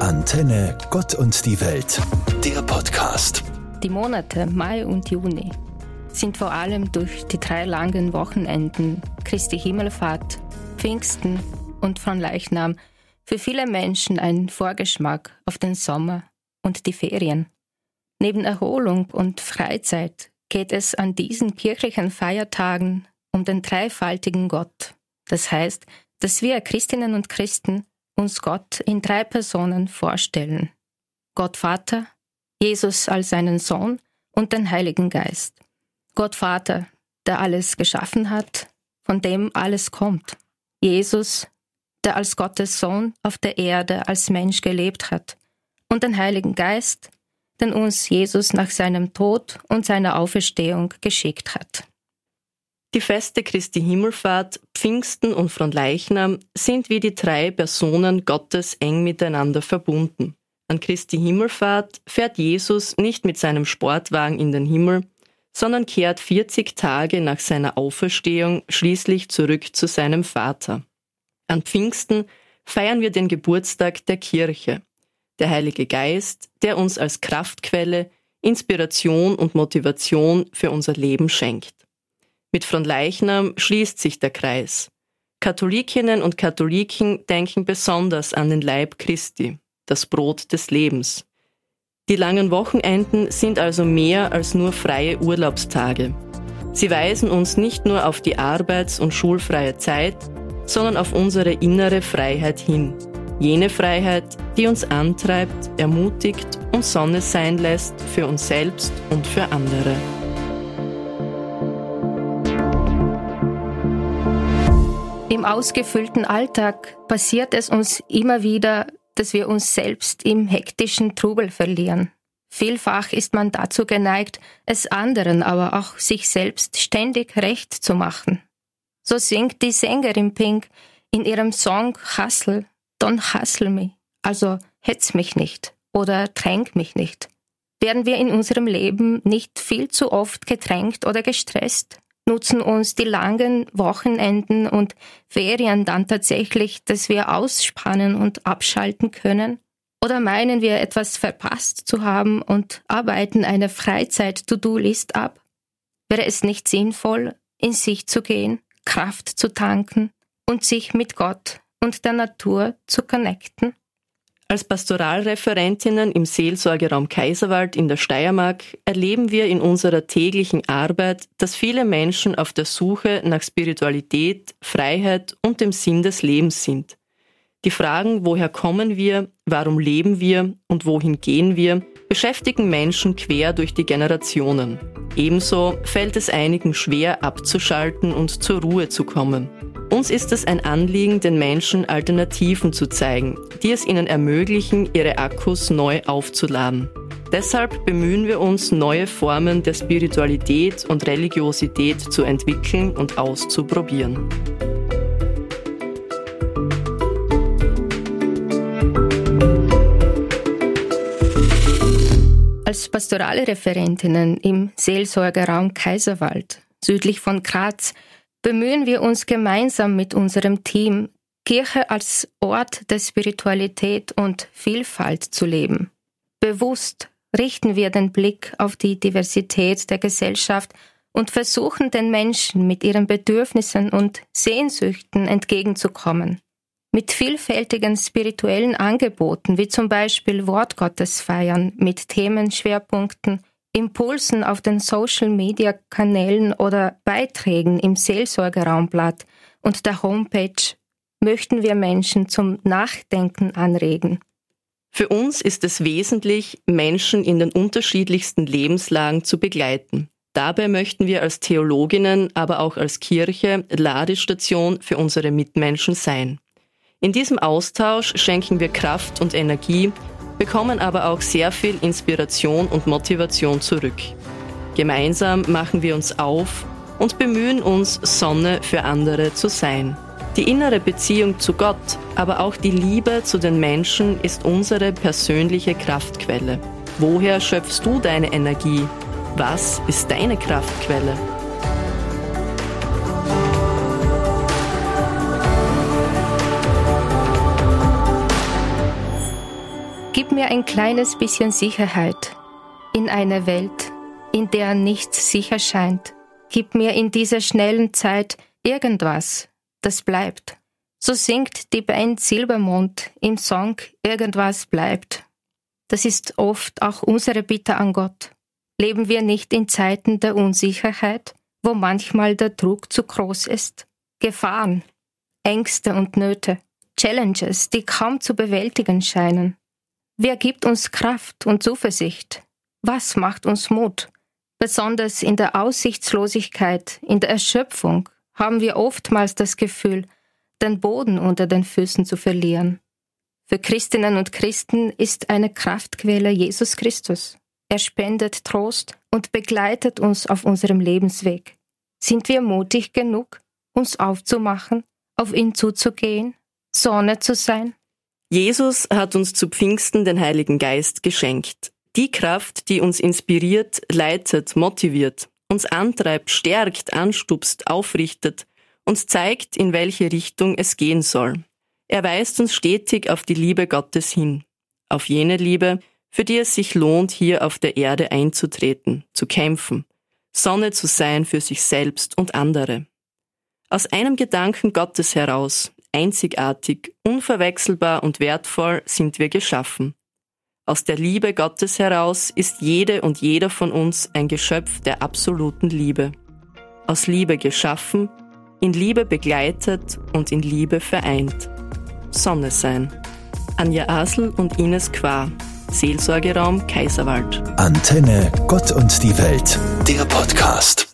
Antenne Gott und die Welt, der Podcast. Die Monate Mai und Juni sind vor allem durch die drei langen Wochenenden Christi Himmelfahrt, Pfingsten und von Leichnam für viele Menschen ein Vorgeschmack auf den Sommer und die Ferien. Neben Erholung und Freizeit geht es an diesen kirchlichen Feiertagen um den dreifaltigen Gott. Das heißt, dass wir Christinnen und Christen uns Gott in drei Personen vorstellen. Gott Vater, Jesus als seinen Sohn und den Heiligen Geist. Gott Vater, der alles geschaffen hat, von dem alles kommt. Jesus, der als Gottes Sohn auf der Erde als Mensch gelebt hat. Und den Heiligen Geist, den uns Jesus nach seinem Tod und seiner Auferstehung geschickt hat. Die Feste Christi Himmelfahrt, Pfingsten und Fronleichnam sind wie die drei Personen Gottes eng miteinander verbunden. An Christi Himmelfahrt fährt Jesus nicht mit seinem Sportwagen in den Himmel, sondern kehrt 40 Tage nach seiner Auferstehung schließlich zurück zu seinem Vater. An Pfingsten feiern wir den Geburtstag der Kirche, der Heilige Geist, der uns als Kraftquelle, Inspiration und Motivation für unser Leben schenkt. Mit Fronleichnam schließt sich der Kreis. Katholikinnen und Katholiken denken besonders an den Leib Christi, das Brot des Lebens. Die langen Wochenenden sind also mehr als nur freie Urlaubstage. Sie weisen uns nicht nur auf die arbeits- und schulfreie Zeit, sondern auf unsere innere Freiheit hin. Jene Freiheit, die uns antreibt, ermutigt und Sonne sein lässt für uns selbst und für andere. Im ausgefüllten Alltag passiert es uns immer wieder, dass wir uns selbst im hektischen Trubel verlieren. Vielfach ist man dazu geneigt, es anderen, aber auch sich selbst ständig recht zu machen. So singt die Sängerin Pink in ihrem Song Hustle, Don't Hustle Me, also hetz mich nicht oder tränk mich nicht. Werden wir in unserem Leben nicht viel zu oft gedrängt oder gestresst? Nutzen uns die langen Wochenenden und Ferien dann tatsächlich, dass wir ausspannen und abschalten können? Oder meinen wir etwas verpasst zu haben und arbeiten eine Freizeit-To-Do-List ab? Wäre es nicht sinnvoll, in sich zu gehen, Kraft zu tanken und sich mit Gott und der Natur zu connecten? Als Pastoralreferentinnen im Seelsorgeraum Kaiserwald in der Steiermark erleben wir in unserer täglichen Arbeit, dass viele Menschen auf der Suche nach Spiritualität, Freiheit und dem Sinn des Lebens sind. Die Fragen, woher kommen wir, warum leben wir und wohin gehen wir, beschäftigen Menschen quer durch die Generationen. Ebenso fällt es einigen schwer abzuschalten und zur Ruhe zu kommen. Uns ist es ein Anliegen, den Menschen Alternativen zu zeigen, die es ihnen ermöglichen, ihre Akkus neu aufzuladen. Deshalb bemühen wir uns, neue Formen der Spiritualität und Religiosität zu entwickeln und auszuprobieren. Als pastorale Referentinnen im Seelsorgerraum Kaiserwald, südlich von Graz, bemühen wir uns gemeinsam mit unserem Team, Kirche als Ort der Spiritualität und Vielfalt zu leben. Bewusst richten wir den Blick auf die Diversität der Gesellschaft und versuchen den Menschen mit ihren Bedürfnissen und Sehnsüchten entgegenzukommen. Mit vielfältigen spirituellen Angeboten, wie zum Beispiel Wortgottesfeiern mit Themenschwerpunkten Impulsen auf den Social-Media-Kanälen oder Beiträgen im Seelsorgeraumblatt und der Homepage möchten wir Menschen zum Nachdenken anregen. Für uns ist es wesentlich, Menschen in den unterschiedlichsten Lebenslagen zu begleiten. Dabei möchten wir als Theologinnen, aber auch als Kirche Ladestation für unsere Mitmenschen sein. In diesem Austausch schenken wir Kraft und Energie bekommen aber auch sehr viel Inspiration und Motivation zurück. Gemeinsam machen wir uns auf und bemühen uns, Sonne für andere zu sein. Die innere Beziehung zu Gott, aber auch die Liebe zu den Menschen ist unsere persönliche Kraftquelle. Woher schöpfst du deine Energie? Was ist deine Kraftquelle? Mir ein kleines bisschen Sicherheit in einer Welt, in der nichts sicher scheint. Gib mir in dieser schnellen Zeit irgendwas, das bleibt. So singt die Band Silbermond im Song Irgendwas bleibt. Das ist oft auch unsere Bitte an Gott. Leben wir nicht in Zeiten der Unsicherheit, wo manchmal der Druck zu groß ist? Gefahren, Ängste und Nöte, Challenges, die kaum zu bewältigen scheinen. Wer gibt uns Kraft und Zuversicht? Was macht uns Mut? Besonders in der Aussichtslosigkeit, in der Erschöpfung haben wir oftmals das Gefühl, den Boden unter den Füßen zu verlieren. Für Christinnen und Christen ist eine Kraftquelle Jesus Christus. Er spendet Trost und begleitet uns auf unserem Lebensweg. Sind wir mutig genug, uns aufzumachen, auf ihn zuzugehen, Sonne zu sein? Jesus hat uns zu Pfingsten den Heiligen Geist geschenkt. Die Kraft, die uns inspiriert, leitet, motiviert, uns antreibt, stärkt, anstupst, aufrichtet, uns zeigt, in welche Richtung es gehen soll. Er weist uns stetig auf die Liebe Gottes hin, auf jene Liebe, für die es sich lohnt, hier auf der Erde einzutreten, zu kämpfen, Sonne zu sein für sich selbst und andere. Aus einem Gedanken Gottes heraus, einzigartig, unverwechselbar und wertvoll sind wir geschaffen. Aus der Liebe Gottes heraus ist jede und jeder von uns ein Geschöpf der absoluten Liebe. Aus Liebe geschaffen, in Liebe begleitet und in Liebe vereint. Sonne sein. Anja Asel und Ines Qua. Seelsorgeraum Kaiserwald. Antenne Gott und die Welt. Der Podcast.